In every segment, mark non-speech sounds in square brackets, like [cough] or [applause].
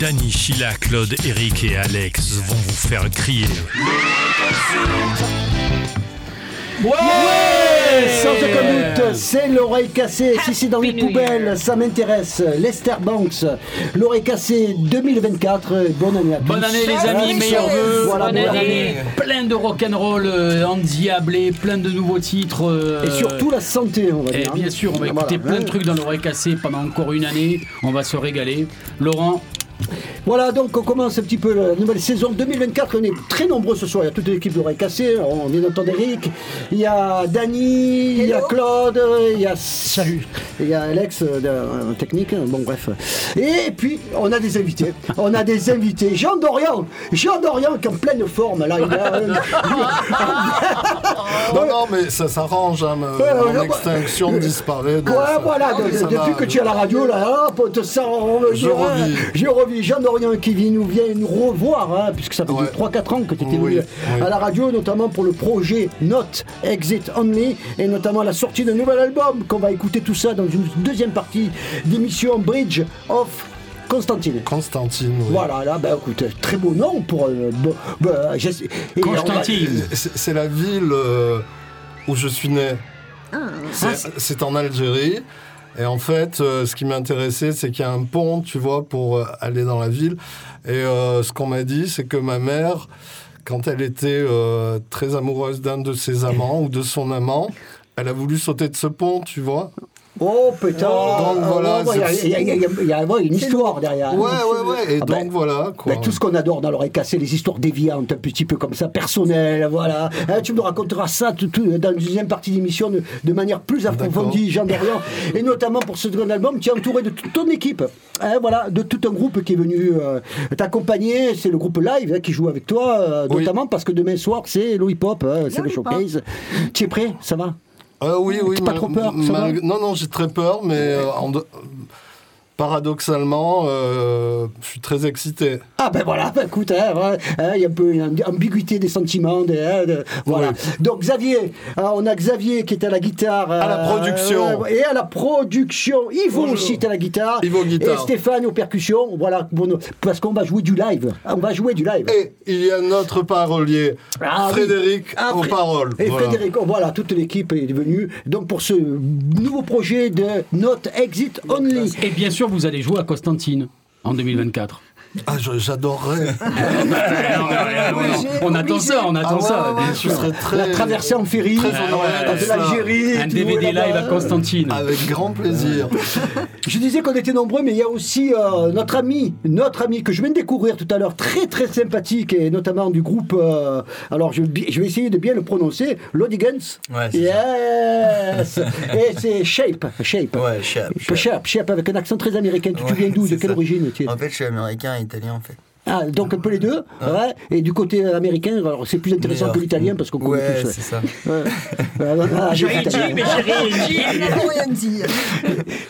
Danny, Sheila, Claude, Eric et Alex vont vous faire crier. Ouais, Sans aucun doute, c'est l'oreille cassée. Si c'est dans les poubelles, ça m'intéresse. Lester Banks, l'oreille cassée 2024. Bonne année à tous. Bonne année les amis, meilleurs vœux. Voilà, bonne bonne année. Plein de rock'n'roll euh, endiablé, plein de nouveaux titres. euh, Et surtout la santé, on va Et dire. bien sûr, on va Voilà. écouter plein de trucs dans l'oreille cassée pendant encore une année. On va se régaler. Laurent, Voilà, donc on commence un petit peu la nouvelle saison 2024. On est très nombreux ce soir. Il y a toute l'équipe d'oreille cassée. On vient d'entendre Eric. Il y a Dany, il y a Claude, il y a Salut. Il y a Alex euh, euh, technique. Bon, bref. Et puis, on a des invités. On a des invités. Jean Dorian. Jean Dorian qui est en pleine forme. Là, il a, [laughs] [laughs] Non, non, mais ça s'arrange, hein, ouais, extinction disparaît. Ouais, voilà, va. depuis que tu es à la radio, là, hop, on te sent. on- Je hein, revis. Je revis. Jean Dorian qui vient, nous vient nous revoir, hein, puisque ça fait Ouais. 3-4 ans que tu étais Oui, venu oui. à la radio, notamment pour le projet Not Exit Only, et notamment la sortie d'un nouvel album, qu'on va écouter tout ça dans une deuxième partie d'émission Bridge of Constantine. Constantine, oui. Voilà, là, ben écoute, très beau nom pour. euh, bah, Constantine. C'est la ville euh, où je suis né. C'est c'est en Algérie. Et en fait, euh, ce qui m'intéressait, c'est qu'il y a un pont, tu vois, pour euh, aller dans la ville. Et euh, ce qu'on m'a dit, c'est que ma mère, quand elle était euh, très amoureuse d'un de ses amants ou de son amant, elle a voulu sauter de ce pont, tu vois. Oh putain Donc, voilà, Oh, Il y a- c'est- il y a- une histoire derrière. Ouais, ouais, ouais. Et Ah donc ben, voilà, quoi. Ben, tout ce qu'on adore dans l'oreille cassée, les histoires déviantes, un petit peu comme ça, personnelles, voilà. Hein, tu me raconteras ça tout, tout, dans une deuxième partie d'émission de, de manière plus approfondie, Jean Dorian. Et notamment pour ce second album, tu es entouré de toute ton équipe, hein, voilà, de tout un groupe qui est venu euh, t'accompagner. C'est le groupe Live hein, qui joue avec toi, euh, Oui. notamment parce que demain soir, c'est le hip-hop, hein, c'est le showcase. Tu es prêt? Ça va? Euh, oui, oui. Pas trop peur, ça va? Malgré- Non, non, j'ai très peur, mais euh, en de- paradoxalement, euh, je suis très excité. Ah ben voilà, ben écoute, hein, hein, il y a un peu une ambiguïté des sentiments, des, hein, de- voilà. Donc Xavier, hein, on a Xavier qui est à la guitare. À la euh, production. et à la production. Yvo Bonjour. aussi est à la guitare. Yvo guitare. Et Stéphane aux percussions. Voilà, parce qu'on va jouer du live. On va jouer du live. Et il y a notre parolier, Ah oui. Frédéric, Ah, aux Fré- paroles. Et Voilà. Frédéric, oh, voilà, toute l'équipe est venue. Donc pour ce nouveau projet de Not Exit Only. et bien sûr, vous allez jouer à Constantine en 2024. Ah, j'adorerais. [laughs] on attend ça, on attend Ah, ça, ouais, ouais, bien je sûr. serais très, La traversée en ferry ouais, de l'Algérie. Un DVD live à Constantine. Avec grand plaisir. [laughs] Je disais qu'on était nombreux, mais il y a aussi euh, notre ami, notre ami que je viens de découvrir tout à l'heure, très très sympathique, et notamment du groupe. euh, alors je, vais essayer de bien le prononcer, Lodigans. Ouais, c'est Yes. [laughs] et c'est Shape, Shape. Ouais, Shape, Shape, Shape, Shape, avec un accent très américain. Tu, tu viens d'où De quelle ça. origine tu es En fait, je suis américain italien, en fait. Ah, donc un peu les deux. Ouais. Et du côté américain, alors c'est plus intéressant que l'italien parce qu'on connaît Ouais, tous. c'est ça. Ouais. Ouais, [laughs] ah, j'ai dit, mais j'ai rien rien dit.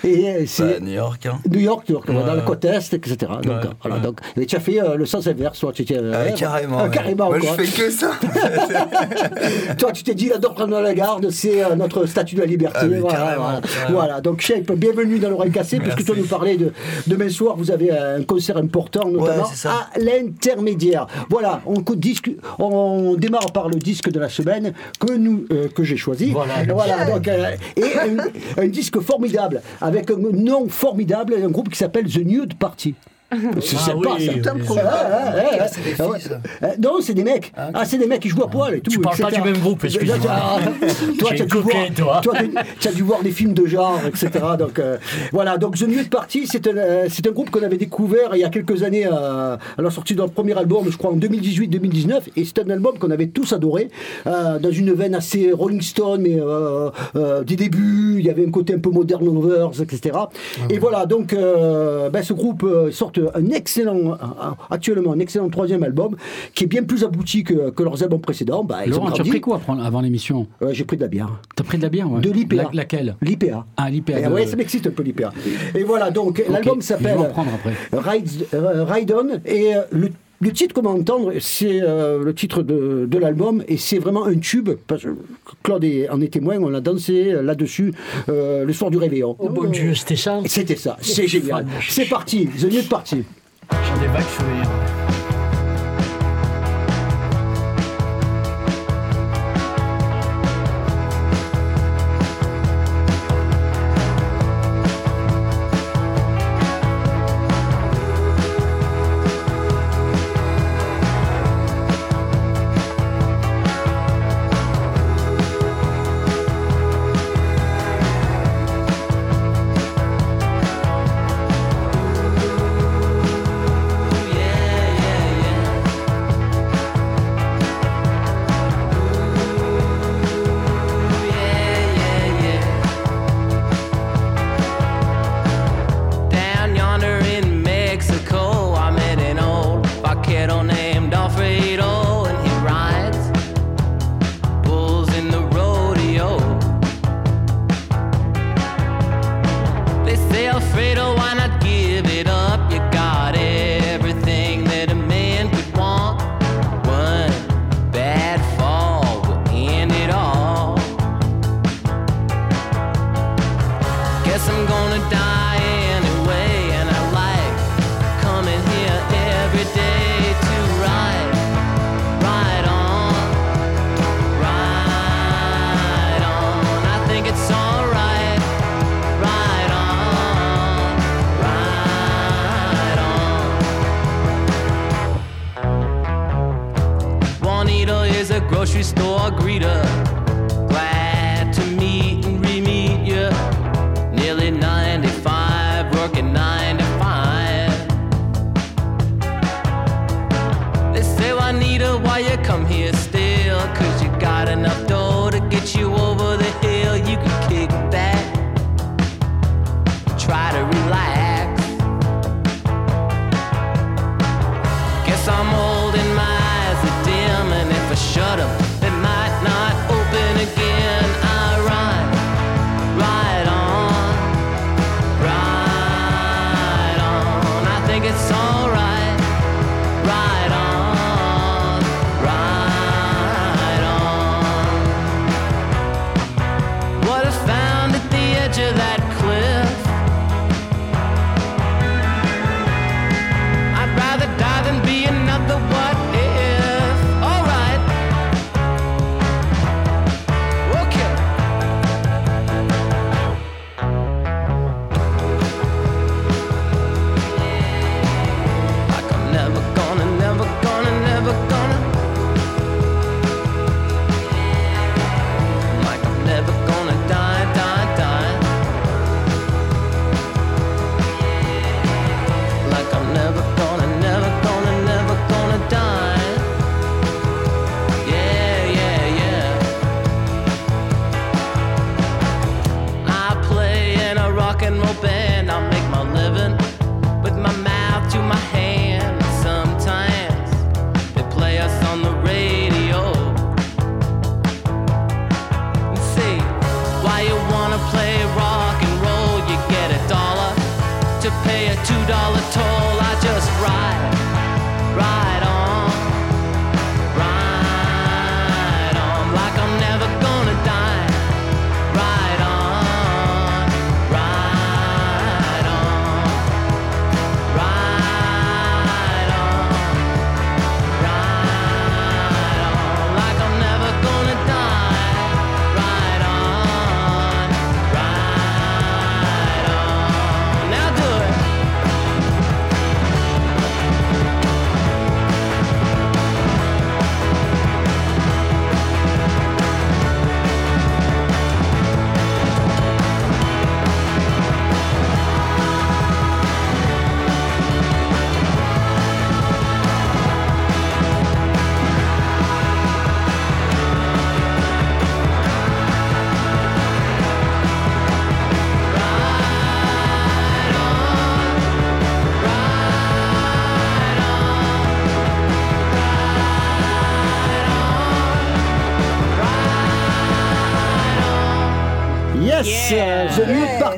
Et euh, c'est. Bah, New York, hein. New York, New York, dans la côte Est, etc. Donc, Ouais, euh, voilà, ouais. donc, et tu as fait euh, le sens inverse, toi, tu étais, euh, Ah, ouais, carrément. euh, ouais. carrément, Moi, quoi. je fais que ça. [laughs] Toi, tu t'es dit, la prendre la garde, c'est euh, notre statut de la liberté. Ah, mais voilà, donc Shape, bienvenue dans l'oreille cassée, puisque toi nous parlais de demain soir, vous avez un concert important, notamment c'est ça. À l'intermédiaire. Voilà, on, démarre par le disque de la semaine que, nous, euh, que j'ai choisi. Voilà. donc, euh, et un, un disque formidable, avec un nom formidable, un groupe qui s'appelle The Nude Party. C'est Ah ça. Ah ça. Euh, non, c'est des mecs. Ah, c'est des mecs qui jouent à poil et tout. Tu parles pas du même groupe, excuse-moi. Ah, toi, tu as dû voir, coquette, toi. toi, tu- tu as dû voir des films de genre, etc. Donc euh, voilà. Donc The Nude Party, c'est un, euh, c'est un groupe qu'on avait découvert il y a quelques années euh, à la sortie de leur premier album, je crois en 2018-2019, et c'est un album qu'on avait tous adoré dans une veine assez Rolling Stone, mais des débuts. Il y avait un côté un peu modern lovers, etc. Et voilà. Donc ben, ce groupe sort un excellent, actuellement un excellent troisième album qui est bien plus abouti que, que leurs albums précédents. Bah, Laurent, tu as pris quoi avant l'émission J'ai pris de la bière. T'as pris de la bière. De l'IPA. Laquelle L'IPA. Ah, l'IPA. Eh de... Oui, ça m'excite un peu l'IPA. Et voilà, donc okay. l'album s'appelle Ride, euh, Ride On et euh, le le titre qu'on va entendre, c'est euh, le titre de, l'album et c'est vraiment un tube. Parce que Claude en est témoin, on a dansé là-dessus euh, le soir du réveillon. Oh bon Dieu, c'était ça? C'était ça, c'est génial. C'est parti, The New Party.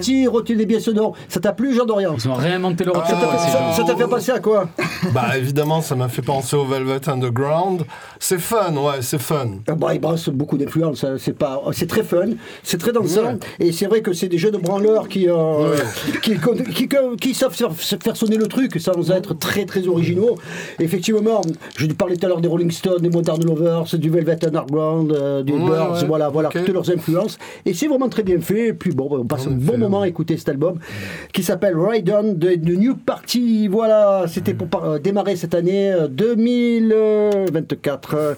Party, retenez bien ce nom. Ça t'a plu, Jean Dorian Ils ont réinventé le rock. Ça t'a Ah, fait- ça- ça t'a fait penser à quoi Bah évidemment, ça m'a fait penser au Velvet Underground. C'est fun, ouais, c'est fun. Ah bah, il brasse beaucoup d'influence, hein. c'est pas, c'est très fun, c'est très dansant, et c'est vrai que c'est des jeunes branleurs qui, euh, qui, qui, qui- qui savent faire, faire sonner le truc sans être très très originaux. Effectivement, je parlais tout à l'heure des Rolling Stones, des Modern Lovers, du Velvet Underground, euh, du Ouais, Birds, ouais. voilà, voilà, toutes leurs influences, et c'est vraiment très bien fait. Et puis bon, on passe un bon moment écouter cet album qui s'appelle Ride On de, de New Party. Voilà, c'était pour euh, démarrer cette année euh, 2024. euh,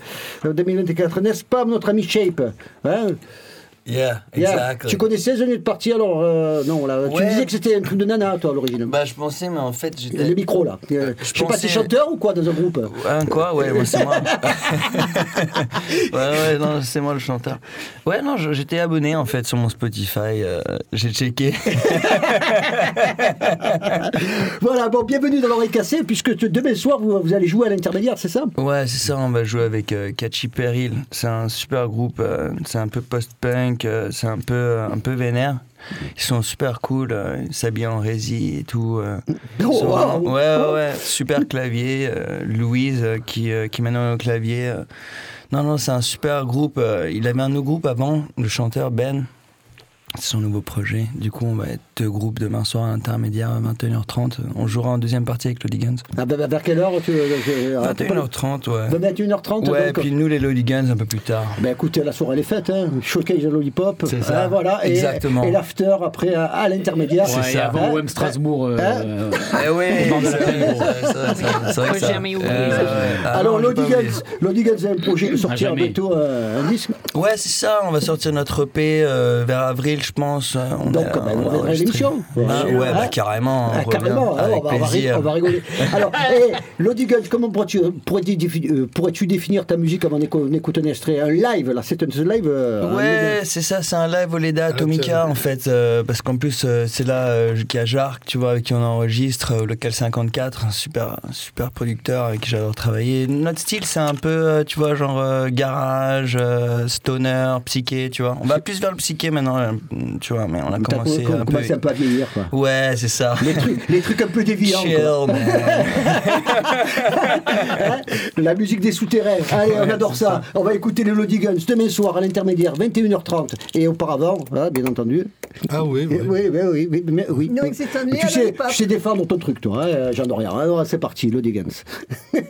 2024, n'est-ce pas, notre ami Shape hein? Yeah, Yeah. exactly. Tu connaissais The Nude Party alors euh, Non, là, tu Ouais. disais que c'était un truc de nana, toi, à l'origine. Bah, je pensais, mais en fait, j'étais. le micro, là. Je je sais pas, t'es chanteur ou quoi dans un groupe Ouais, quoi Ouais, moi, c'est moi. [laughs] ouais, ouais, non, c'est moi le chanteur. Ouais, non, j'étais abonné en fait sur mon Spotify. euh, J'ai checké. [laughs] Voilà, bon, bienvenue dans l'oreille cassée, puisque demain soir, vous, vous allez jouer à l'intermédiaire, c'est ça? Ouais, c'est ça, on va jouer avec euh, Catchy Peril. C'est un super groupe, euh, c'est un peu post-punk, euh, c'est un peu, un peu vénère. Ils sont super cool, euh, ils s'habillent en rési et tout. euh. Oh, wow. ouais, ouais, ouais, super clavier. Louise qui, qui mène au clavier. Non, non, c'est un super groupe. il avait un autre groupe avant, le chanteur Ben. C'est son nouveau projet. Du coup, on va être deux groupes demain soir à l'intermédiaire à 21h30. On jouera en deuxième partie avec Lodigans. Ah, bah, bah, Vers quelle heure tu, tu- ah, t'as pas- 21h30, ouais. 21h30 Ouais, donc. puis nous, les Lodigans, un peu plus tard. Ben écoutez, la soirée elle est faite, hein. showcase de Lollipop, C'est ça. Ah, voilà, et, Exactement. et l'after après à, à l'intermédiaire. Ouais, ça. avant Hein OM Strasbourg. euh, Hein euh, Eh ouais, [laughs] c'est vrai, c'est c'est c'est que ça- jamais. Euh. Ah Alors, Lodigans a un projet de sortir bientôt euh, un disque. Ouais, c'est ça, on va sortir notre EP euh, vers avril, je pense. euh, On Donc, a- ben, on l'émission. Ah, ouais, hein. bah, carrément. on Ah, carrément, hein, avec on, va, ri- plaisir. on va rigoler. Alors, [laughs] hey, Lodigans, comment pourrais-tu, pourrais-tu, défi- euh, définir ta musique avant d'écou- d'écouter un extrait Un live, là, c'est un live euh, Ouais, c'est ça, c'est un live au Leda Atomica en fait, euh, parce qu'en plus euh, c'est là euh, qu'il y a Jark, tu vois, avec qui on enregistre, euh, local 54, un super, un super producteur avec qui j'adore travailler. Notre style c'est un peu, euh, tu vois, genre euh, garage, euh, stoner, psyché, tu vois. On va plus vers le psyché maintenant, tu vois, mais on a commencé com- un peu. un peu à vieillir, quoi. Ouais, c'est ça. Les trucs, les trucs un peu déviants. Chill, quoi. man. [laughs] La musique des souterrains. Allez, on adore ça. On va écouter les Lodigans demain soir à l'intermédiaire, 21h30. Et auparavant, hein, bien entendu. Ah oui, Oui, oui. oui, oui, oui, mais oui. Non, oui. c'est un Mais lien tu à sais, tu sais défendre ton truc, toi, hein, Jean Dorian. Alors, c'est parti, Lodigans. [laughs]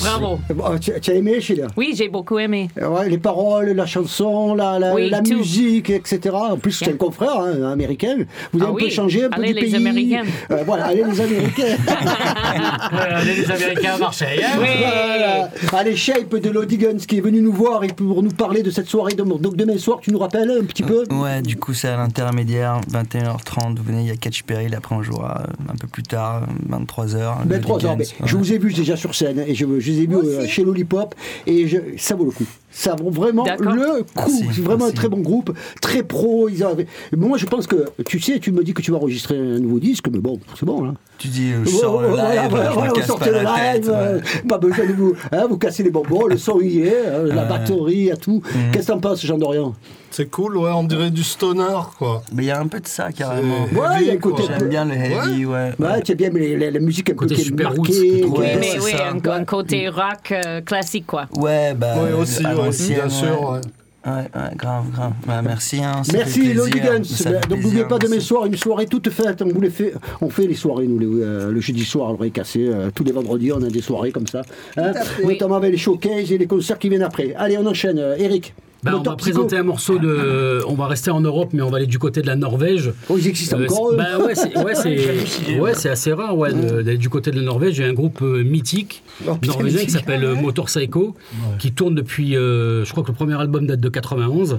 Bravo. Bon, tu, tu as aimé, Sheila? Oui, j'ai beaucoup aimé. Ouais, les paroles, la chanson, la, la, Oui, la tout. musique, etc. En plus, c'est Yeah. un confrère hein, américain. Vous avez Ah un peu changé un peu Allez, du les pays. Américains. Euh, voilà, allez les Américains. [laughs] Allez, les Américains à Marseille. hein. Oui. Voilà. Allez, Shape de Lodi Guns qui est venu nous voir et pour nous parler de cette soirée. Donc donc demain soir, tu nous rappelles un petit peu? Ouais, du coup, c'est à l'intermédiaire, 21h30. Vous venez, il y a Catch Peril. Après, on jouera un peu plus tard, 23h. Ben, trois heures. mais Je vous ai vu déjà sur scène et je, je les ai vus euh, chez Lollipop et je- ça vaut le coup. Ça vaut vraiment le coup. C'est vraiment merci. un très bon groupe, très pro. Ils avaient- Moi, je pense que tu sais, tu me dis que tu vas enregistrer un nouveau disque, mais bon, c'est bon là. Tu dis, je sors le live, Voilà, voilà, je voilà, me vous casse sortez pas le la live, tête. euh, ouais. pas besoin de vous, hein, vous casser les bonbons, le son y est, hein, la batterie, et tout. Mhm. Qu'est-ce que t'en penses, Jean Dorian C'est cool, ouais, on dirait du stoner, quoi. Mais il y a un peu de ça, carrément. Ouais, il y a un heavy, côté- quoi. J'aime bien le heavy, ouais. Ouais, tu bien mais la, la musique un Côté super marquée. Ouais, mais oui, un, un côté rock euh, classique, quoi. Ouais, bah. Oui, aussi, à ouais, l'ancienne, bien sûr, ouais. ouais. Ouais, ouais, grave, grave. Bah, merci, hein, Merci Lodi Donc n'oubliez pas demain soir une soirée toute faite. On vous les fait, on fait les soirées nous les, euh, le jeudi soir le cassé. Euh, tous les vendredis on a des soirées comme ça. Hein. Notamment avec les showcases et les concerts qui viennent après. Allez on enchaîne. Euh, Eric. Ben, on va présenter un morceau de. On va rester en Europe, mais on va aller du côté de la Norvège. Oh ils existent Euh, encore. eux. bah ouais, c'est ouais, [laughs] ouais, assez rare ouais, d'aller du côté de la Norvège. Il y a un groupe euh, mythique Oh, norvégien qui s'appelle euh, Motor Psycho, qui tourne depuis. euh, je crois que le premier album date de 91.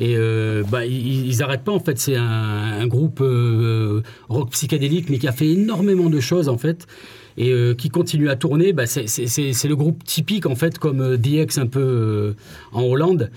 Et euh, bah, ils, ils arrêtent pas en fait. C'est un, un groupe rock psychédélique, mais qui a fait énormément de choses en fait. Et euh, qui continue à tourner, bah, c'est- le groupe typique en fait, comme euh, DX un peu euh, en Hollande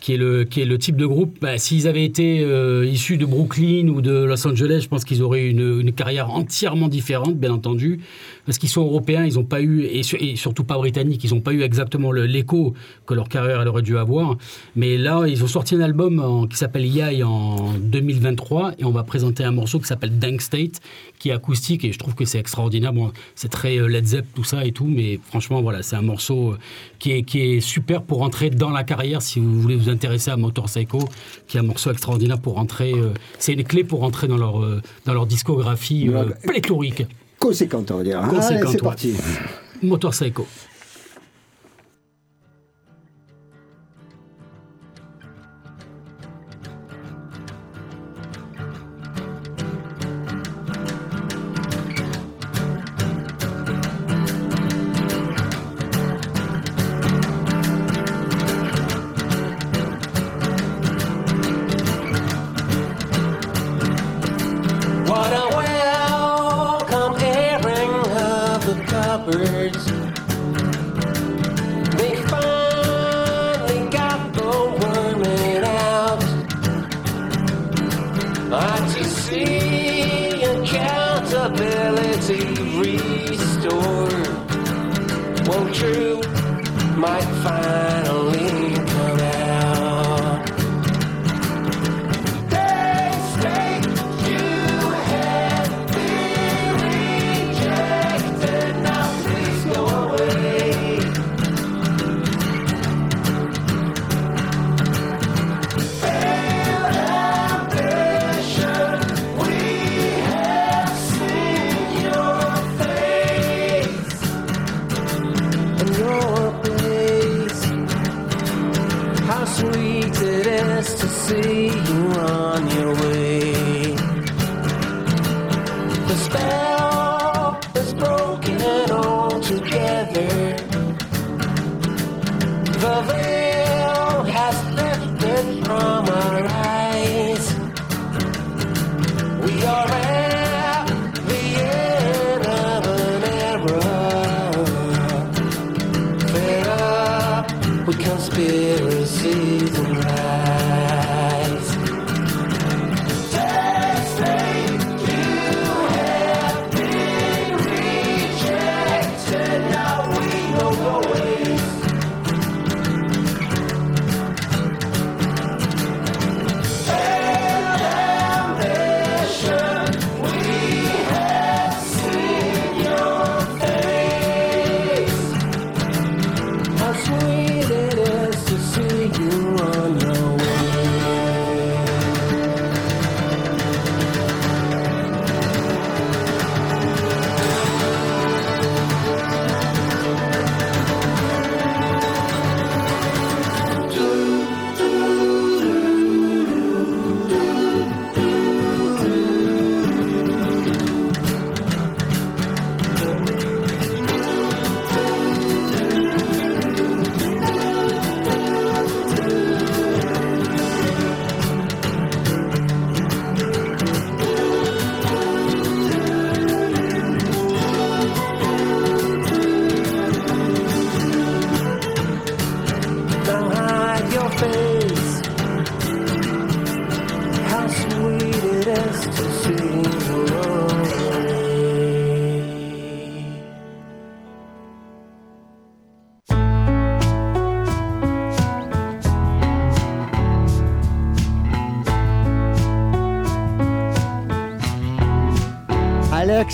qui est le, qui est le type de groupe, bah, s'ils avaient été issus de Brooklyn ou de Los Angeles, je pense qu'ils auraient une, une carrière entièrement différente, bien entendu, parce qu'ils sont européens, ils n'ont pas eu, et, su- et surtout pas britanniques, ils n'ont pas eu exactement l'écho que leur carrière elle aurait dû avoir. Mais là, ils ont sorti un album en- qui s'appelle Yai en 2023, et on va présenter un morceau qui s'appelle Dank State, qui est acoustique, et je trouve que c'est extraordinaire. Bon, c'est très euh, Led Zepp, tout ça et tout, mais franchement, voilà, c'est un morceau euh, qui est, qui est super pour rentrer dans la carrière si vous voulez vous intéresser à Motor Psycho, qui est un morceau extraordinaire pour rentrer. euh, c'est une clé pour rentrer dans leur, euh, dans leur discographie euh, pléthorique. Conséquente on va dire. Allez Conséquente, c'est ouais. parti. Motor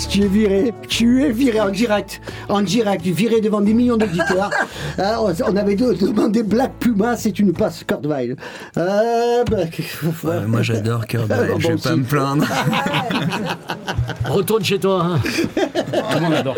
Tu es viré, tu es viré en direct, en direct, viré devant des millions d'auditeurs. [laughs] Euh, on avait demandé Black Puma, c'est une passe Kurt euh, moi j'adore Kurt Weill, [laughs] bon, je vais pas me plaindre. [laughs] Retourne chez toi. Hein. Adore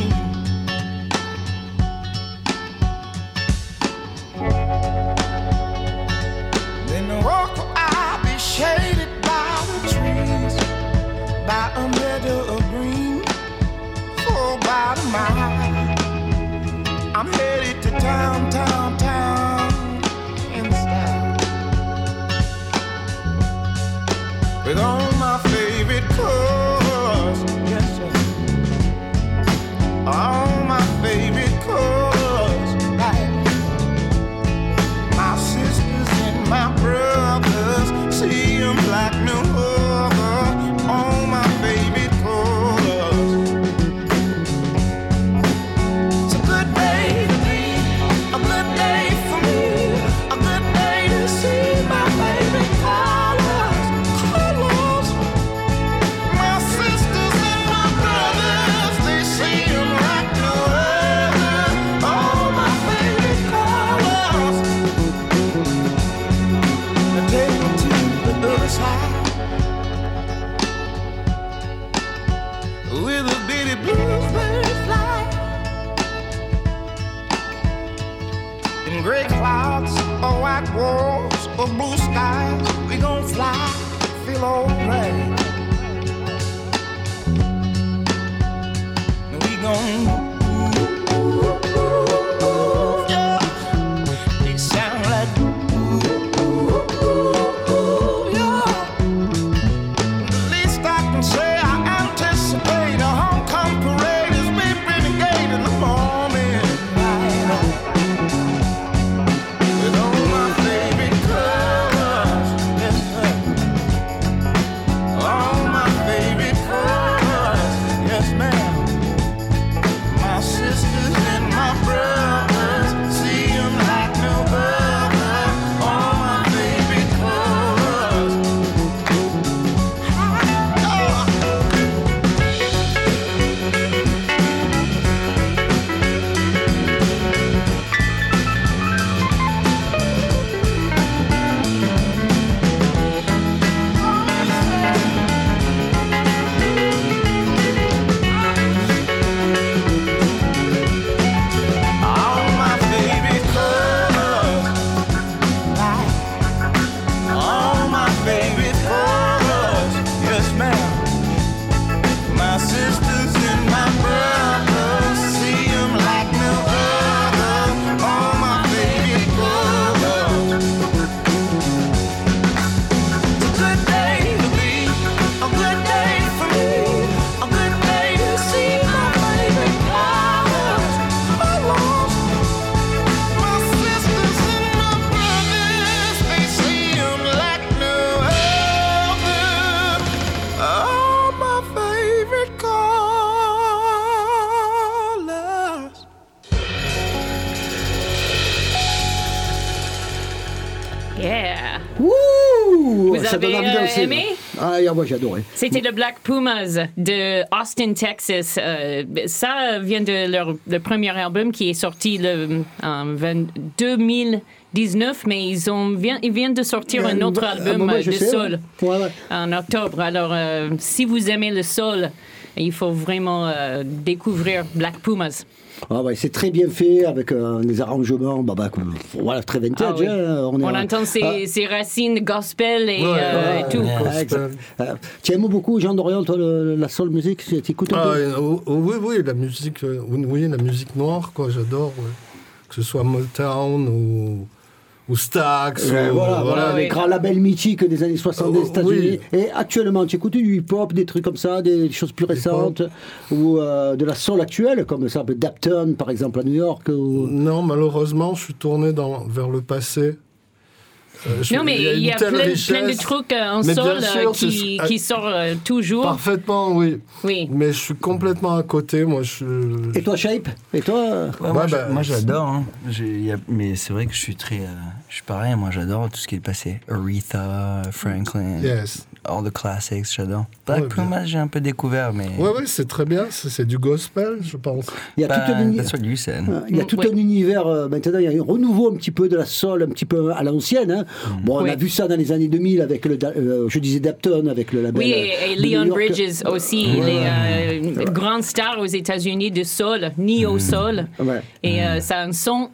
smile. I'm headed to town, town, town. gray clouds or white walls or blue skies. We gon' fly, feel alright. We gon' Euh, C'était le Black Pumas de Austin, Texas. Euh, ben, ça vient de leur premier album qui est sorti le, en 2000. 19, mais ils, ont, ils viennent de sortir un autre album ah, bah, bah, de sol en octobre. Alors, euh, si vous aimez le sol, il faut vraiment découvrir Black Pumas. Ah ouais, c'est très bien fait avec euh, des arrangements, bah, bah, comme- voilà, très vintage. Ah oui. hein, On, est entend ses, Ah, ses racines gospel et, Ouais, euh, ouais, et tout. ouais. exact. Euh, tu aimes beaucoup Jean Dorian, toi, le- la soul music Tu écoutes un peu oh, oh, oui, oui, la musique, euh, oui, oui, la musique noire, quoi, j'adore. ouais. Que ce soit Motown ou, ou Stax. Ouais, ou- voilà, voilà, les grands labels mythiques des années 60 des Oh, États-Unis. oui. Et actuellement, tu écoutes du hip-hop, des trucs comme ça, des choses plus récentes, ou euh, de la soul actuelle, comme ça, Dapton, par exemple, à New York. Ou... Non, malheureusement, je suis tourné dans, vers le passé. Euh, je- Non, mais il y a, plein, de trucs euh, en Mais sol euh, sûr, qui, sortent euh, toujours. Parfaitement, oui. Oui. Mais je suis complètement à côté. Moi, je. Et toi, Shape? Et toi? Ouais, Ouais, moi, bah, j'adore, hein. Mais c'est vrai que je suis très. euh, je suis pareil, moi j'adore tout ce qui est passé. Aretha, Franklin, Yes. All the classics, j'adore. Black Ouais, j'ai un peu découvert, mais. Ouais, ouais, c'est très bien. C'est du gospel, je pense. Il y a Bah, tout un uni-. Il y a tout Oui. un univers euh, maintenant, il y a un renouveau un petit peu de la soul, un petit peu à l'ancienne. hein. Bon, on Oui. a vu ça dans les années 2000 avec le, euh, je disais Dapton, avec le label. Oui, euh, et, Leon. Bridges aussi, il est euh, grande star aux États-Unis de soul, neo soul. Ouais. Et euh, ça a un son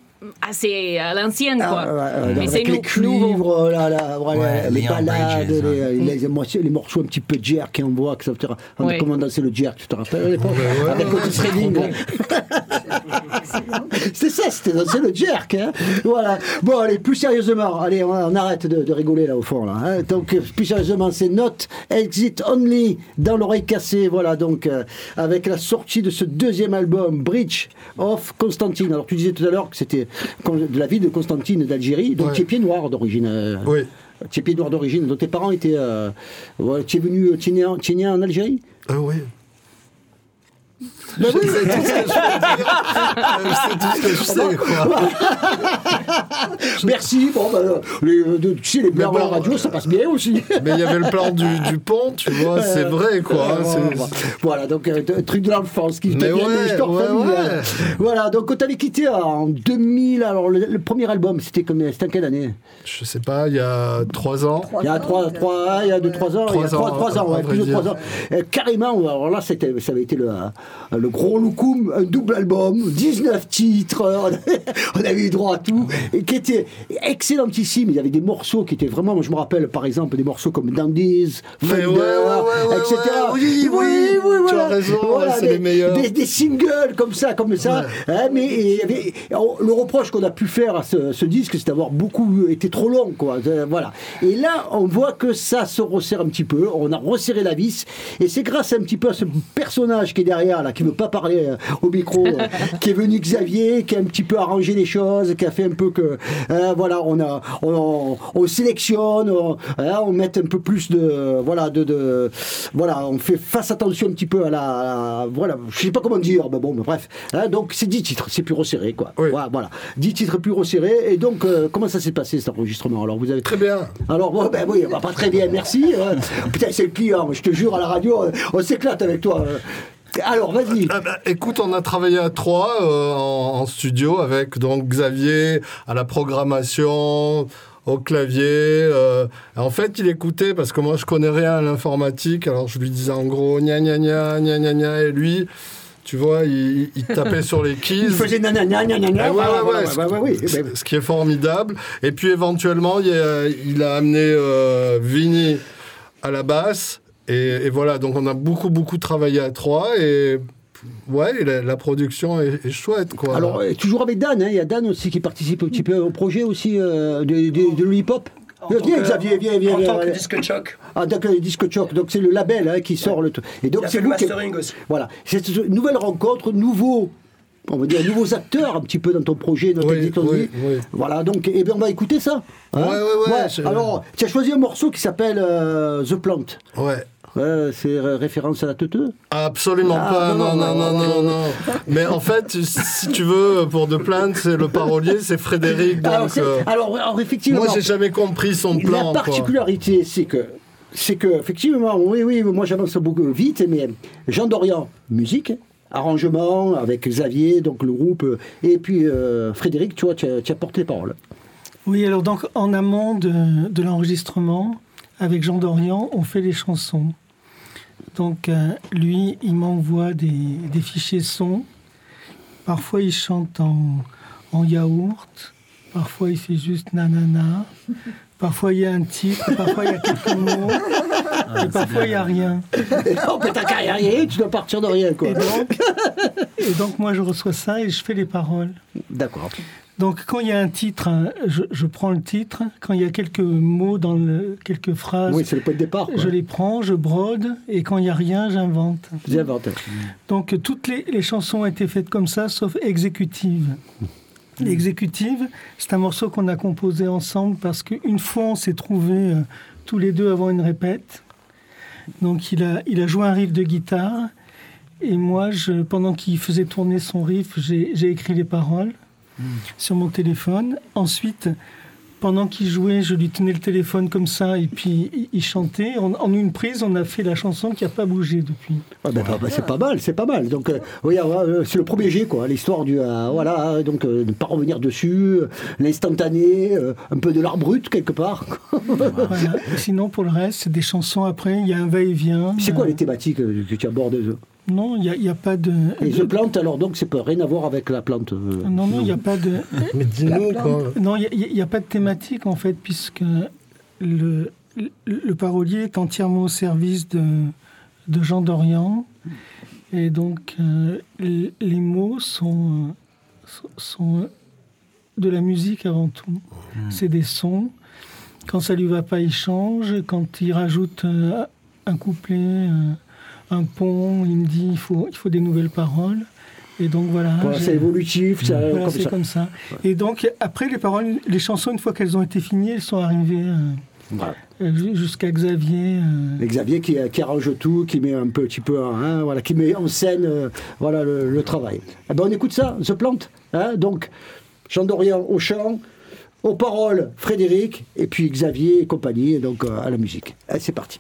assez à l'ancienne, quoi. Ah, ouais, ouais, Mais avec c'est les cuivres, là, là, voilà, Ouais, les balades, Bridges, les, ouais. les, les morceaux, les morceaux un petit peu jerk, et on voit, etc. On Ouais. comment danser le jerk, tu te rappelles à l'époque? Ouais, Avec ouais, Otis [laughs] [laughs] C'était ça, danser le jerk. Hein voilà. Bon, allez, plus sérieusement, allez, on, on arrête de, de rigoler là au fond. Là, hein. Donc, euh, plus sérieusement, c'est Note Exit Only dans l'oreille cassée. Voilà, donc, euh, avec la sortie de ce deuxième album, Bridge of Constantine. Alors, tu disais tout à l'heure que c'était de la vie de Constantine d'Algérie, donc Ouais. tu es pied noir d'origine. euh, Oui. Tu es pied noir d'origine. Donc, tes parents étaient. euh, ouais, tu es venu, en- tu es né en Algérie? Ah oui. Ben oui. Je sais tout ce que je peux dire. Euh, Je sais tout ce que je sais, quoi. [laughs] Merci. Bon, bah, euh, les, euh, de- tu sais, les blagues bon, à la radio, ça passe bien aussi. [laughs] Mais il y avait le plan du, du pont, tu vois, c'est vrai, quoi. hein, Voilà, c'est- voilà. Voilà, donc euh, un truc de l'enfance qui Mais devient ouais, une histoire ouais, familiale. ouais. Voilà, donc quand t'avais quitté en 2000, alors le, le premier album, c'était combien C'était en quelle année? Je sais pas, il y a trois ans. Il y a 3 trois, il y a 2 3 ans, il y a Trois 3 ans, plus de dire. 3 ans. Euh, carrément, alors là, ça avait été le, euh, le gros loukoum, un double album, 19 titres, euh, [laughs] on avait, eu droit à tout, et qui était excellentissime. Il y avait des morceaux qui étaient vraiment, moi je me rappelle par exemple des morceaux comme Dandies, Mais Thunder, ouais, ouais, ouais, ouais, etc. ouais, oui, oui, tu as raison, ouais, c'est des, les meilleurs. Des, des singles comme ça, comme ça. hein, mais et le reproche qu'on a pu faire à ce, ce disque, c'est d'avoir beaucoup été trop long, quoi. Euh, Voilà. Et là, on voit que ça se resserre un petit peu. On a resserré la vis, et c'est grâce un petit peu à ce personnage qui est derrière, là, qui veut pas parler euh, au micro, euh, [laughs] qui est venu Xavier, qui a un petit peu arrangé les choses, qui a fait un peu que, euh, voilà, on a, on, on sélectionne, on, hein, on met un peu plus de, voilà, de, de- voilà, on fait face attention un petit peu à la, à la- voilà, je sais pas comment dire, mais bon, mais bref, hein, donc c'est 10 titres, c'est plus resserré, quoi. Oui. Voilà, voilà, 10 titres plus resserrés, et donc, euh, comment ça s'est passé cet enregistrement Alors, vous avez Très bien. alors, bon, ben oui, bah, pas très bien, merci. euh. Putain, c'est le client, je te jure, à la radio, on s'éclate avec toi. Euh. Alors, vas-y. Ah bah, écoute, on a travaillé à trois euh, en, en studio avec donc Xavier à la programmation, au clavier. euh. en fait, il écoutait parce que moi, je connais rien à l'informatique. Alors, je lui disais en gros gna gna gna gna gna gna et lui. Tu vois, il, il tapait sur les keys. Il faisait nanana, nanana, Ah ouais, voilà, ouais, voilà, ouais, ouais, ouais, ouais, ce- ben, Ce qui est formidable. Et puis éventuellement, il a, il a amené euh, Vinny à la basse. Et, et voilà, donc on a beaucoup, beaucoup travaillé à trois. Et ouais, la, la production est, est chouette, quoi. Alors, toujours avec Dan, hein, il y a Dan aussi qui participe un petit peu au projet aussi euh, de, de, de l'hip-hop. Viens, Xavier, viens, viens. En viens, tant que disque choc. Ah, d'accord, le disque choc. Donc, c'est le label hein, qui sort le truc. Et donc, c'est le vous qui- mastering aussi. Voilà. C'est une nouvelle rencontre, nouveau. On va dire nouveaux acteurs un petit peu dans ton projet, dans Oui, tes oui, oui. Voilà, donc, eh bien, on va écouter ça. hein. Ouais, ouais, ouais, Alors, tu as choisi un morceau qui s'appelle euh, The Plant. Ouais c'est référence à la teuteux Absolument ah, pas, non, non, non, non, non, Mais en fait, si tu veux, pour de plaintes, c'est le parolier, c'est Frédéric. Ah, donc, euh, alors, euh, alors, effectivement. Moi, j'ai jamais compris son plan. La particularité, c'est que c'est que, effectivement, oui, oui, moi j'avance beaucoup vite, mais Jean Dorian, musique, arrangement avec Xavier, donc le groupe, euh, et puis euh, Frédéric, tu vois, tu as, tu as, porté parole. Oui, alors donc en amont de l'enregistrement, avec Jean Dorian, on fait les chansons. Donc euh, lui, il m'envoie des, des fichiers sons. Parfois, il chante en, en yaourt. Parfois, il fait juste nanana. Parfois, il y a un titre. Parfois, il y a quelques mots. et parfois, il n'y a rien. [laughs] oh, mais t'as arriver, tu dois partir de rien, quoi. Et donc, et donc, moi, je reçois ça et je fais les paroles. D'accord. Donc, quand il y a un titre, hein, je, je prends le titre. Quand il y a quelques mots dans le, quelques phrases, Oui, c'est le point de départ. quoi. je les prends, je brode. Et quand il n'y a rien, j'invente. J'invente. Donc, toutes les, les chansons ont été faites comme ça, sauf exécutive. Exécutive, c'est un morceau qu'on a composé ensemble parce qu'une fois, on s'est trouvés euh, tous les deux avant une répète. Donc, il a, il a joué un riff de guitare. Et moi, je, pendant qu'il faisait tourner son riff, j'ai écrit les paroles sur mon téléphone. Ensuite, pendant qu'il jouait, je lui tenais le téléphone comme ça et puis il, chantait. En, en une prise, on a fait la chanson qui n'a pas bougé depuis. Ah ben, bah, bah, c'est pas mal, c'est pas mal. Donc, euh, oui, euh, c'est le premier jet, quoi. L'histoire du. euh, voilà, euh, donc euh, ne pas revenir dessus, euh, l'instantané, euh, un peu de l'art brut, quelque part. Voilà. [laughs] Sinon, pour le reste, c'est des chansons après. Il y a un va-et-vient. C'est quoi Euh, les thématiques euh, que tu abordes euh Non, il n'y a, il y a pas de. Et The Plante, alors, donc, c'est pas rien à voir avec la plante. euh, Non, non, il n'y a pas de. [laughs] Mais dis-nous, quoi. Non, il n'y a, pas de thématique en fait, puisque le, le, le parolier est entièrement au service de, de Jean Dorian. Et donc, euh, les mots sont, sont- de la musique avant tout. C'est des sons. Quand ça lui va pas, il change. Quand il rajoute euh, un couplet, euh, un pont, il me dit il faut, il faut des nouvelles paroles. Et donc voilà. c'est évolutif, ça, voilà, comme ça. comme ça. Et donc, après, les paroles, les chansons, une fois qu'elles ont été finies, elles sont arrivées euh, Voilà. euh, ju- jusqu'à Xavier. euh, Xavier qui, qui arrange tout, qui met un petit peu, hein, voilà, qui met en scène euh, voilà, le, le travail. Eh ben, on écoute ça, The Plante. Hein, donc, Jean Dorian au chant, aux paroles Frédéric, et puis Xavier et compagnie, donc euh, à la musique. C'est parti.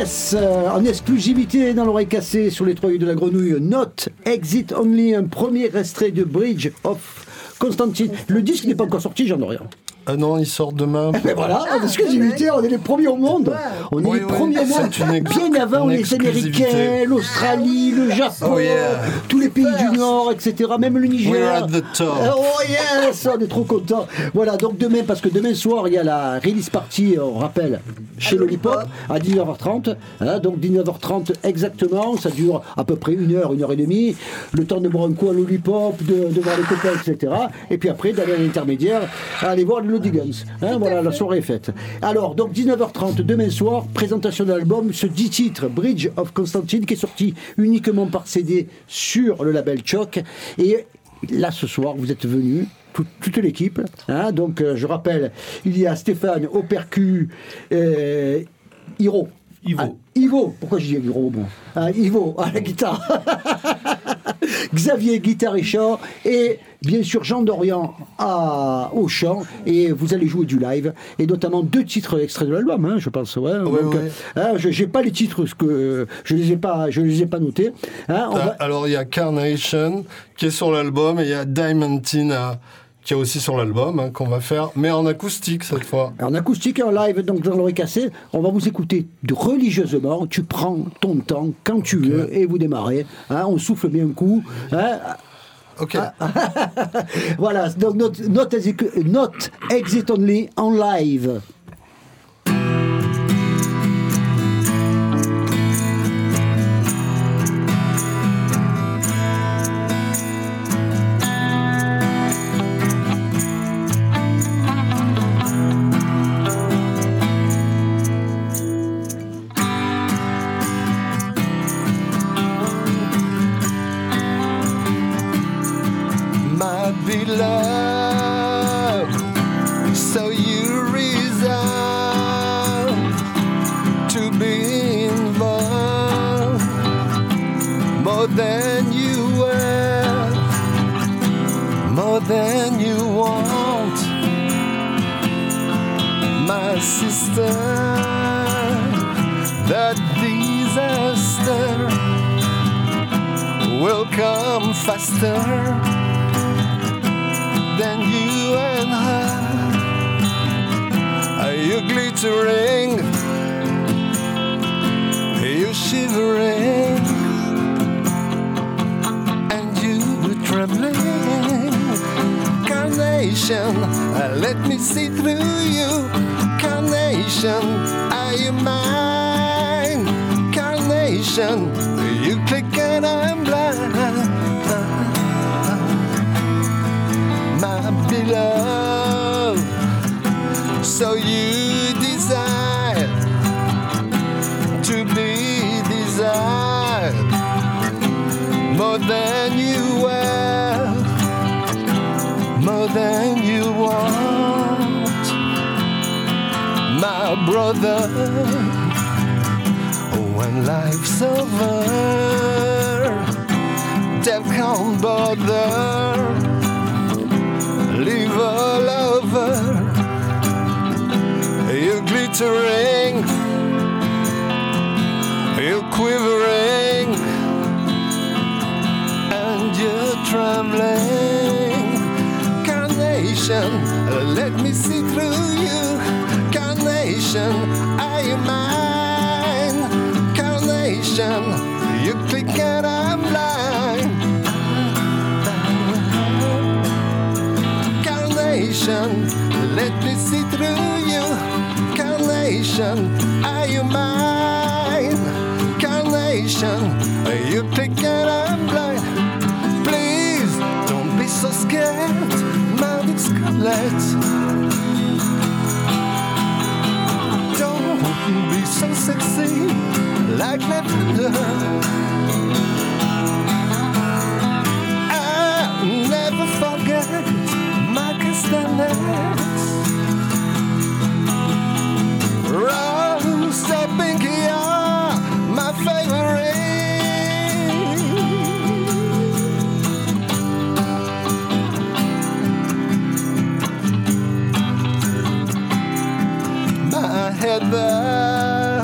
Yes, euh, en exclusivité dans l'oreille cassée sur les trois de la grenouille, Not Exit Only, un premier extrait de Bridge of Constantine. Le disque n'est pas encore sorti, j'en ai rien. Ah non, il sort demain. [laughs] Mais voilà, en exclusivité, on est les premiers au monde. On est Oui, les oui, premiers au monde. Bien avant les. Américains, l'Australie, le Japon, Oh, yeah. tous les pays du Nord, etc. Même le Niger. We're at the top. Euh, Oh yes, on est trop content. Voilà, donc demain, parce que demain soir, il y a la release party, on rappelle, chez Lollipop, à 19h30. hein, donc 19h30 exactement, ça dure à peu près une heure, une heure et demie. Le temps de boire un coup à Lollipop, de, de voir les copains, etc. Et puis après, d'aller à l'intermédiaire, aller voir les Lodigans. Hein, voilà, la soirée est faite. Alors, donc 19h30 demain soir, présentation de l'album, ce 10 titres, Bridge of Constantine, qui est sorti uniquement par CD sur le label Choc. Et là, ce soir, vous êtes venus. tout- toute l'équipe. hein. donc, euh, je rappelle, il y a Stéphane au percu, euh, Hiro. Ivo. Ah, Ivo, pourquoi je dis Hiro bon Ah, Ivo à la guitare. [laughs] Xavier, guitare et chant. Et bien sûr, Jean Dorian à, au chant. Et vous allez jouer du live. Et notamment deux titres extraits de l'album, hein, je pense. Ouais, Ouais, Donc, ouais. euh, hein, je n'ai pas les titres, parce que je ne les, ai pas- je les ai pas notés. Hein, on va- Alors il y a Carnation qui est sur l'album et il y a Diamantina qui est aussi sur l'album hein, qu'on va faire, mais en acoustique cette fois. En acoustique et en live, donc dans l'oreille cassée, on va vous écouter religieusement. Tu prends ton temps quand tu veux et vous démarrez. hein, on souffle bien un coup. hein. Ok. [laughs] voilà, donc note, note exit only en live. You were, more than you want, my brother. When life's over, death can't bother leave all over. You're glittering, you're quivering, trembling. Carnation, let me see through you. Carnation, are you mine? Carnation, you click and I'm blind. Carnation, let me see through you. Carnation, scarlet. Don't be so sexy, like lavender. I'll never forget my castanets. There,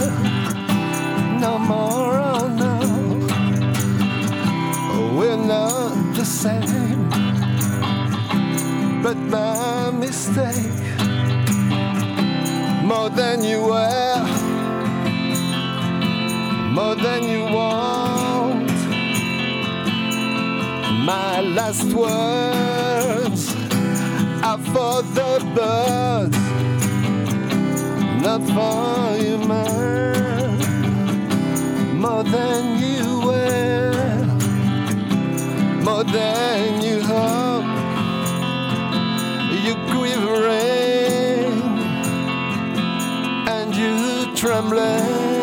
no more, oh no. We're not the same, but my mistake more than you were, more than you want. My last words are for the birds not for you, man. More than you were, more than you hope. You quivering and you trembling.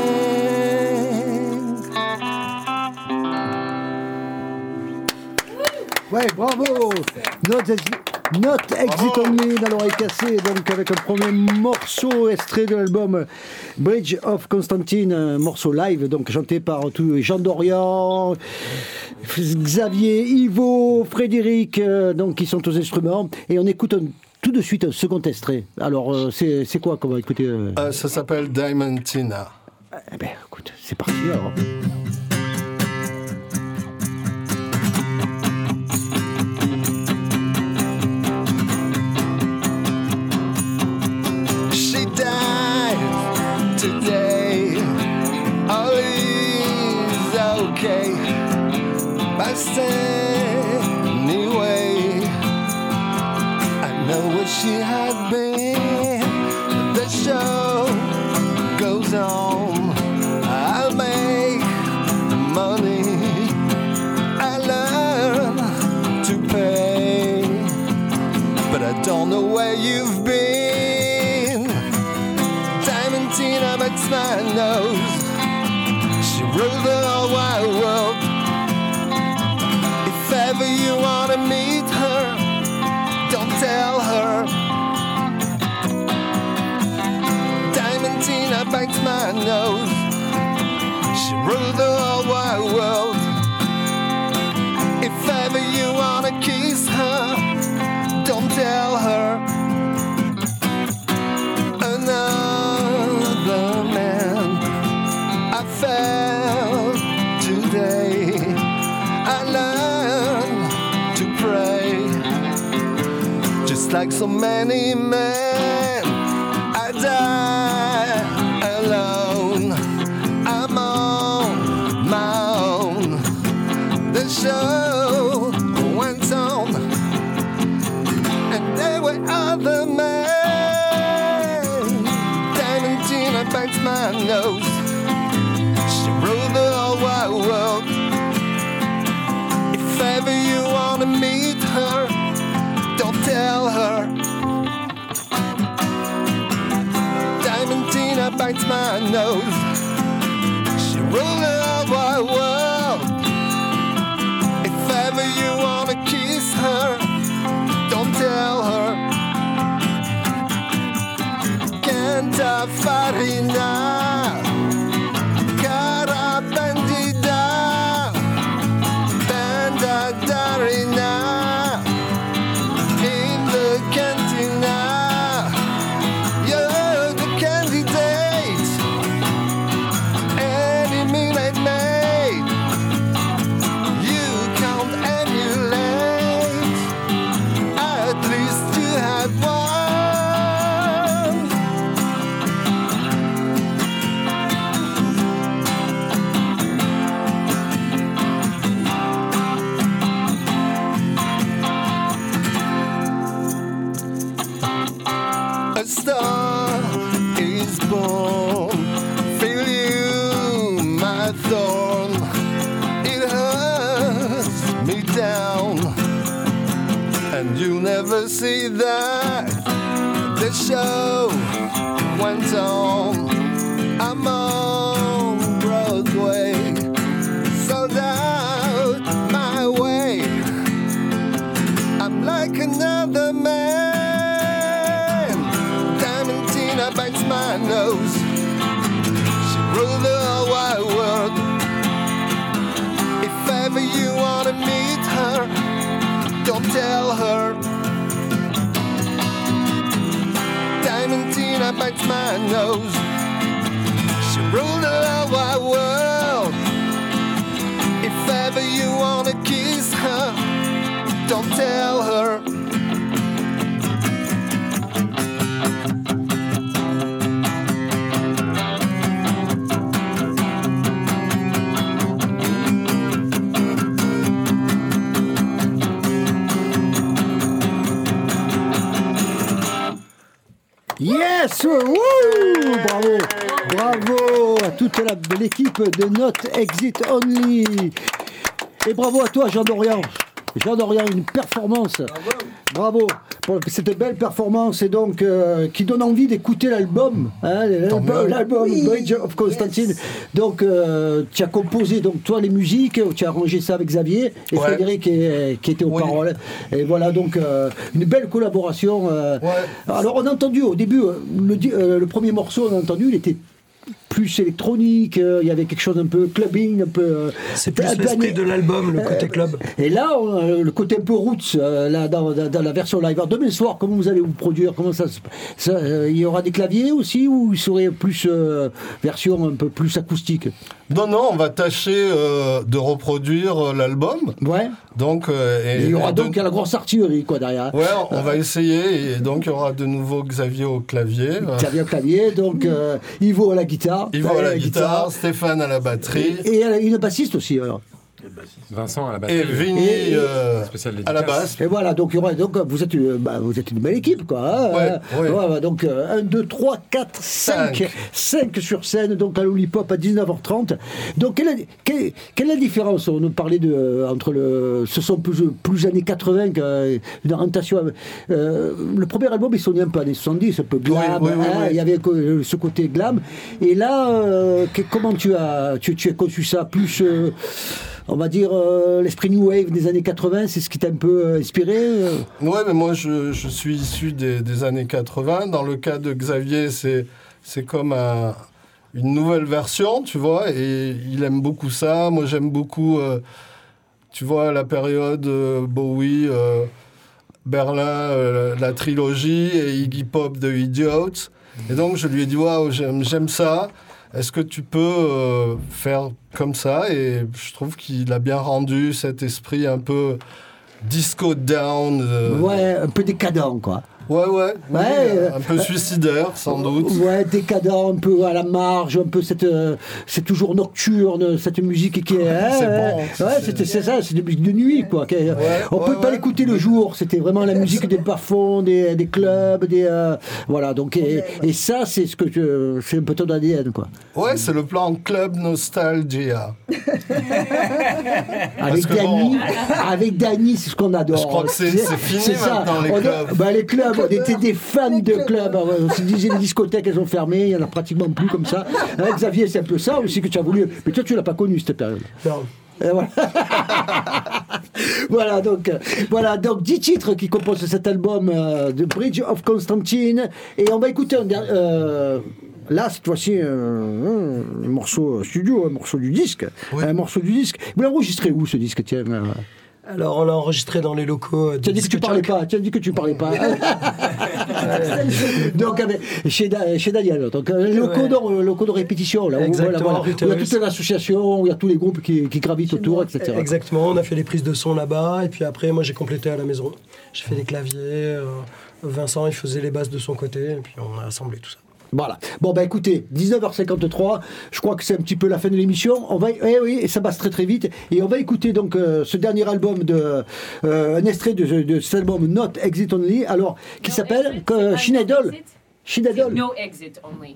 Ouais, bravo Not, Exi- Not Exit on Me dans l'oreille cassée, donc avec un premier morceau extrait de l'album Bridge of Constantine, un morceau live, donc chanté par tous Jean Dorian, Xavier, Ivo, Frédéric, euh, donc qui sont aux instruments. Et on écoute un- tout de suite un second extrait. Alors, euh, c'est c'est quoi qu'on va écouter euh Euh, ça s'appelle Diamantina. Eh ben, écoute, c'est parti alors. But anyway, I know where she had been. The show goes on. I'll make money. I learn to pay. But I don't know where you've been. Diamond Diamantina makes my nose. She ruled meet her, don't tell her. Diamantina bites my nose. She ruled the whole wide world. If ever you wanna kiss her, like so many men my nose. She ruled the whole world. If ever you wanna kiss her, don't tell her. Canta farina, cara de Not Exit Only. Et bravo à toi, Jean Dorian. Jean Dorian, une performance. Bravo pour cette belle performance et donc euh, qui donne envie d'écouter l'album, hein, l'album, l'album Bridge of Constantine. Donc euh, tu as composé donc toi les musiques, tu as arrangé ça avec Xavier et Ouais. Frédéric est- qui était aux Oui. paroles. Et voilà donc euh, une belle collaboration. euh. Alors on a entendu au début euh, le, euh, le premier morceau, on a entendu, il était plus électronique, euh, il y avait quelque chose un peu clubbing, un peu. euh, C'est plus l'esprit de l'album, le Euh, côté club. Et là, on le côté un peu roots, euh, là, dans, dans- dans la version live. Alors, demain soir, comment vous allez vous produire? Comment ça, euh, Il y aura des claviers aussi ou il serait plus euh, version un peu plus acoustique? Non, non, on va tâcher euh, de reproduire euh, l'album. Ouais. Donc, euh, et- Il y aura et de- donc la grosse artillerie quoi derrière. Ouais, on va essayer. Et donc, il y aura de nouveau Xavier au clavier. euh, Xavier au clavier, donc euh, Ivo à la guitare. Yvo à Ouais, la guitare, Stéphane à la batterie. Et, et une bassiste aussi alors. Vincent à la batterie. Et Vinny Et- euh, Spécial à la basse. Et voilà, donc, vous, êtes, bah, vous êtes une belle équipe, quoi. hein, Ouais, ouais. Voilà, donc 1, 2, 3, 4, 5. Cinq. 5 sur scène, donc à Lollipop à 19h30. Donc, quelle est, quelle, quelle est la différence On nous parlait de, euh, entre le. Ce sont plus, plus années 80 qu'une orientation. euh, le premier album, il sonnait un peu années 70, un peu glam. oui, oui, hein. Il y avait ce côté glam. Et là, euh, que- comment tu as, tu, tu as conçu ça Plus. euh, on va dire euh, l'esprit New Wave des années 80, c'est ce qui t'a un peu euh, inspiré euh Ouais, mais moi, je, suis issu des, années 80. Dans le cas de Xavier, c'est, c'est comme un- une nouvelle version, tu vois, et il aime beaucoup ça. Moi, j'aime beaucoup, tu vois, la période Bowie, Berlin, la trilogie, et Iggy Pop de Idiot. Et donc, je lui ai dit, waouh, j'aime, j'aime ça. Est-ce que tu peux euh, faire comme ça? Et je trouve qu'il a bien rendu cet esprit un peu disco down. euh, Ouais, un peu décadent, quoi. Ouais, ouais. euh, un peu suicidaire, sans doute. Ouais, décadent, un peu à la marge, un peu cette. euh, c'est toujours nocturne, cette musique qui est. hein, C'est ouais, bon, Ouais, c'est- c'était- c'est ça, c'est de musique de nuit, quoi. on peut pas l'écouter le jour, c'était vraiment la musique des bas-fonds, des, des clubs, des. euh, voilà, donc. Et, et ça, c'est ce que je. C'est un peu ton ADN, quoi. Ouais, c'est le plan Club Nostalgia. [laughs] Avec Dany, avec Dany, c'est ce qu'on adore. Je crois que c'est- fini maintenant, les clubs. bah, les clubs, on était des fans de clubs. Ouais, On se disait les discothèques, elles ont fermé, il y en a pratiquement plus comme ça. Hein, Xavier, c'est un peu ça aussi que tu as voulu. Mais toi, tu l'as pas connu cette période. Non. Voilà. [laughs] voilà, donc, euh, voilà, donc 10 titres qui composent cet album euh, de Bridge of Constantine. Et on va écouter un dernier. euh, Là, cette fois-ci, un morceau studio, un morceau du disque. Un morceau du disque. Vous l'enregistrez où ce disque, tiens Alors, on l'a enregistré dans les locaux. euh, Tu as dit que tu parlais pas. Tu as dit que tu parlais pas. [laughs] donc chez, Da- chez Daniel. Donc euh, le Ouais. locaux de, locaux de répétition là. Où, Exactement, il y a toute l'association, où il y a tous les groupes qui, qui gravitent autour, etc. Exactement, on a fait les prises de son là-bas, et puis après, moi j'ai complété à la maison. J'ai fait des claviers, euh, Vincent il faisait les basses de son côté, et puis on a assemblé tout ça. Voilà. Bon, bah écoutez, 19h53, je crois que c'est un petit peu la fin de l'émission. On va, eh oui, et ça passe très très vite. Et on va écouter donc euh, ce dernier album de, euh, un extrait de, de cet album Not Exit Only, alors qui s'appelle euh, No exit only.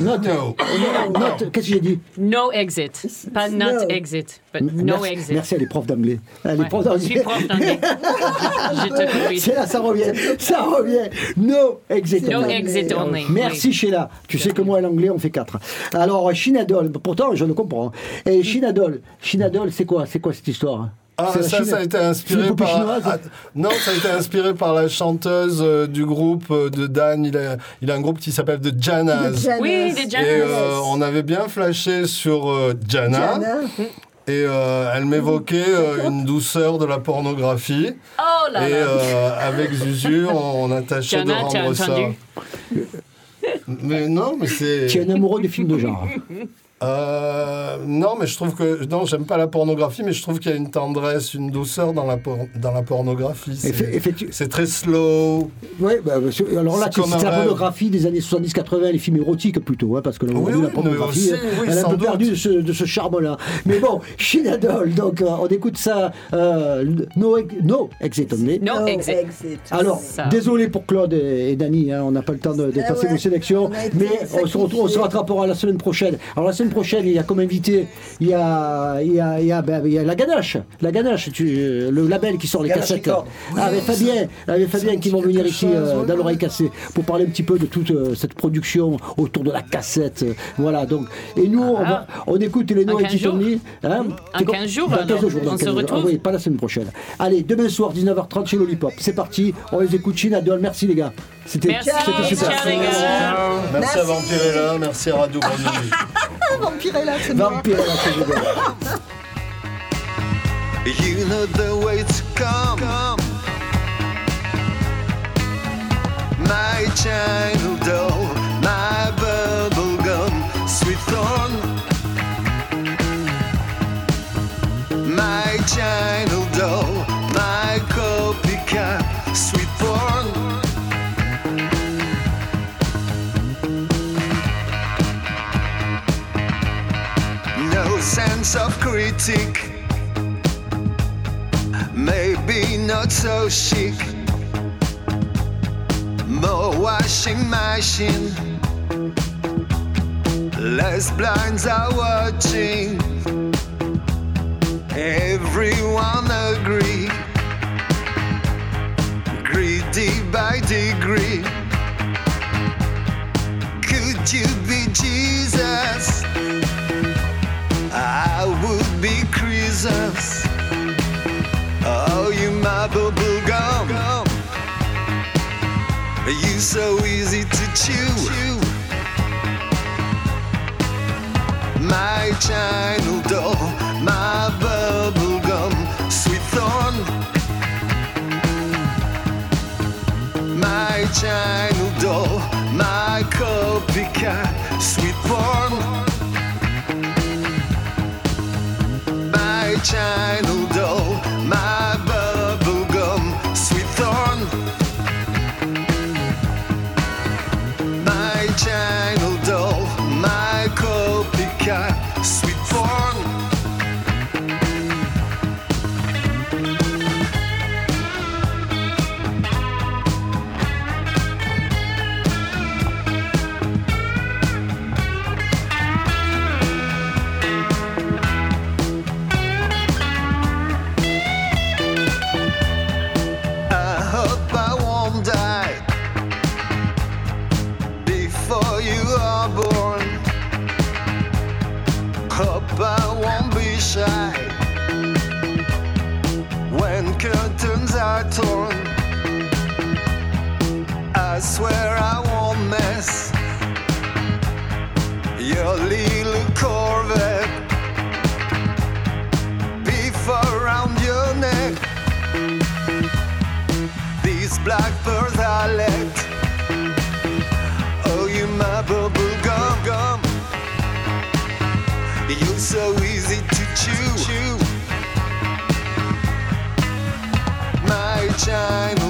Not, not- qu'est-ce que j'ai dit? No exit. Pas not No. exit, but no merci, exit. merci à les profs d'anglais. Ah, Ouais, je suis prof d'anglais. [laughs] Je te corrige. C'est là, ça revient. Ça revient. No exit No only. exit only, Merci oui. Sheila. Tu sais que moi, l'anglais, on fait quatre. Alors, Shinadol. Pourtant, je le comprends. Et Shinadol. Shinadol, c'est quoi? C'est quoi cette histoire? Ah, ça, Chine- ça a été inspiré par. ah, non, ça a été inspiré par la chanteuse euh, du groupe euh, de Dan. Il a, il a un groupe qui s'appelle The Janas. Oui, The Janas. Et euh, on avait bien flashé sur euh, Jana. Jana. Et euh, elle m'évoquait euh, une douceur de la pornographie. Oh là et là. euh, avec Zuzu, [laughs] on, on a tâché de Jana, t'as rendre ça. entendu Mais non, mais c'est. Tu es un amoureux des films de genre. Euh, non, mais je trouve que. Non, j'aime pas la pornographie, mais je trouve qu'il y a une tendresse, une douceur dans la, por- dans la pornographie. C'est très slow. Oui, bah, bah, alors là, C'est la pornographie des années 70-80, les films érotiques plutôt, hein, parce que là, Oui, oui, la pornographie, aussi, oui, elle a un peu perdu de ce, de ce charme-là. Mais bon, [laughs] Shinadol, donc euh, on écoute ça, euh, no, ex- no Exit Only. No, exit. Alors, Ça. désolé pour Claude et, et Dany, hein, on n'a pas le temps de, de Ah passer ouais, vos sélections, mais on se, retrouve, on se rattrapera la semaine prochaine. Alors la semaine prochaine, il y a comme invité, il y a, il y a, il y a, ben, il y a la ganache, la ganache, tu- le label qui sort les Ganache cassettes. Ah, avec Fabien, avec Fabien qui vont venir ici euh, dans l'oreille cassée pour parler un petit peu de toute euh, cette production autour de la cassette. euh, Voilà, donc, et nous, on, va, on écoute les Dans No 15 Exit jours. Only, hein En C'est quoi 15 jours, Dans alors. 15 jours, dans On se 15 jours. retrouve. Ah oui, pas la semaine prochaine. Allez, demain soir, 19h30 chez Lollipop. C'est parti, on les écoute Chine Adol. Merci les gars. C'était Merci. c'était super. Ciao, les gars. Merci, à Vampirella, merci à Radio Grenouille. [laughs] Vampirella, c'est moi. Vampire, là, c'est génial. You know the way to come. My china doll, my bubble gum, sweet thorn. My china maybe not so chic. More washing machine, less blinds are watching. Everyone agree, greedy by degree. Could you be Jesus? Christmas. Oh, you my bubble gum. You so easy to chew. My china doll, my bubble gum, sweet thorn. My china doll, my copycat, sweet porn. My These black pearls are let. Oh, you my bubble gum gum. You're so easy to chew. My china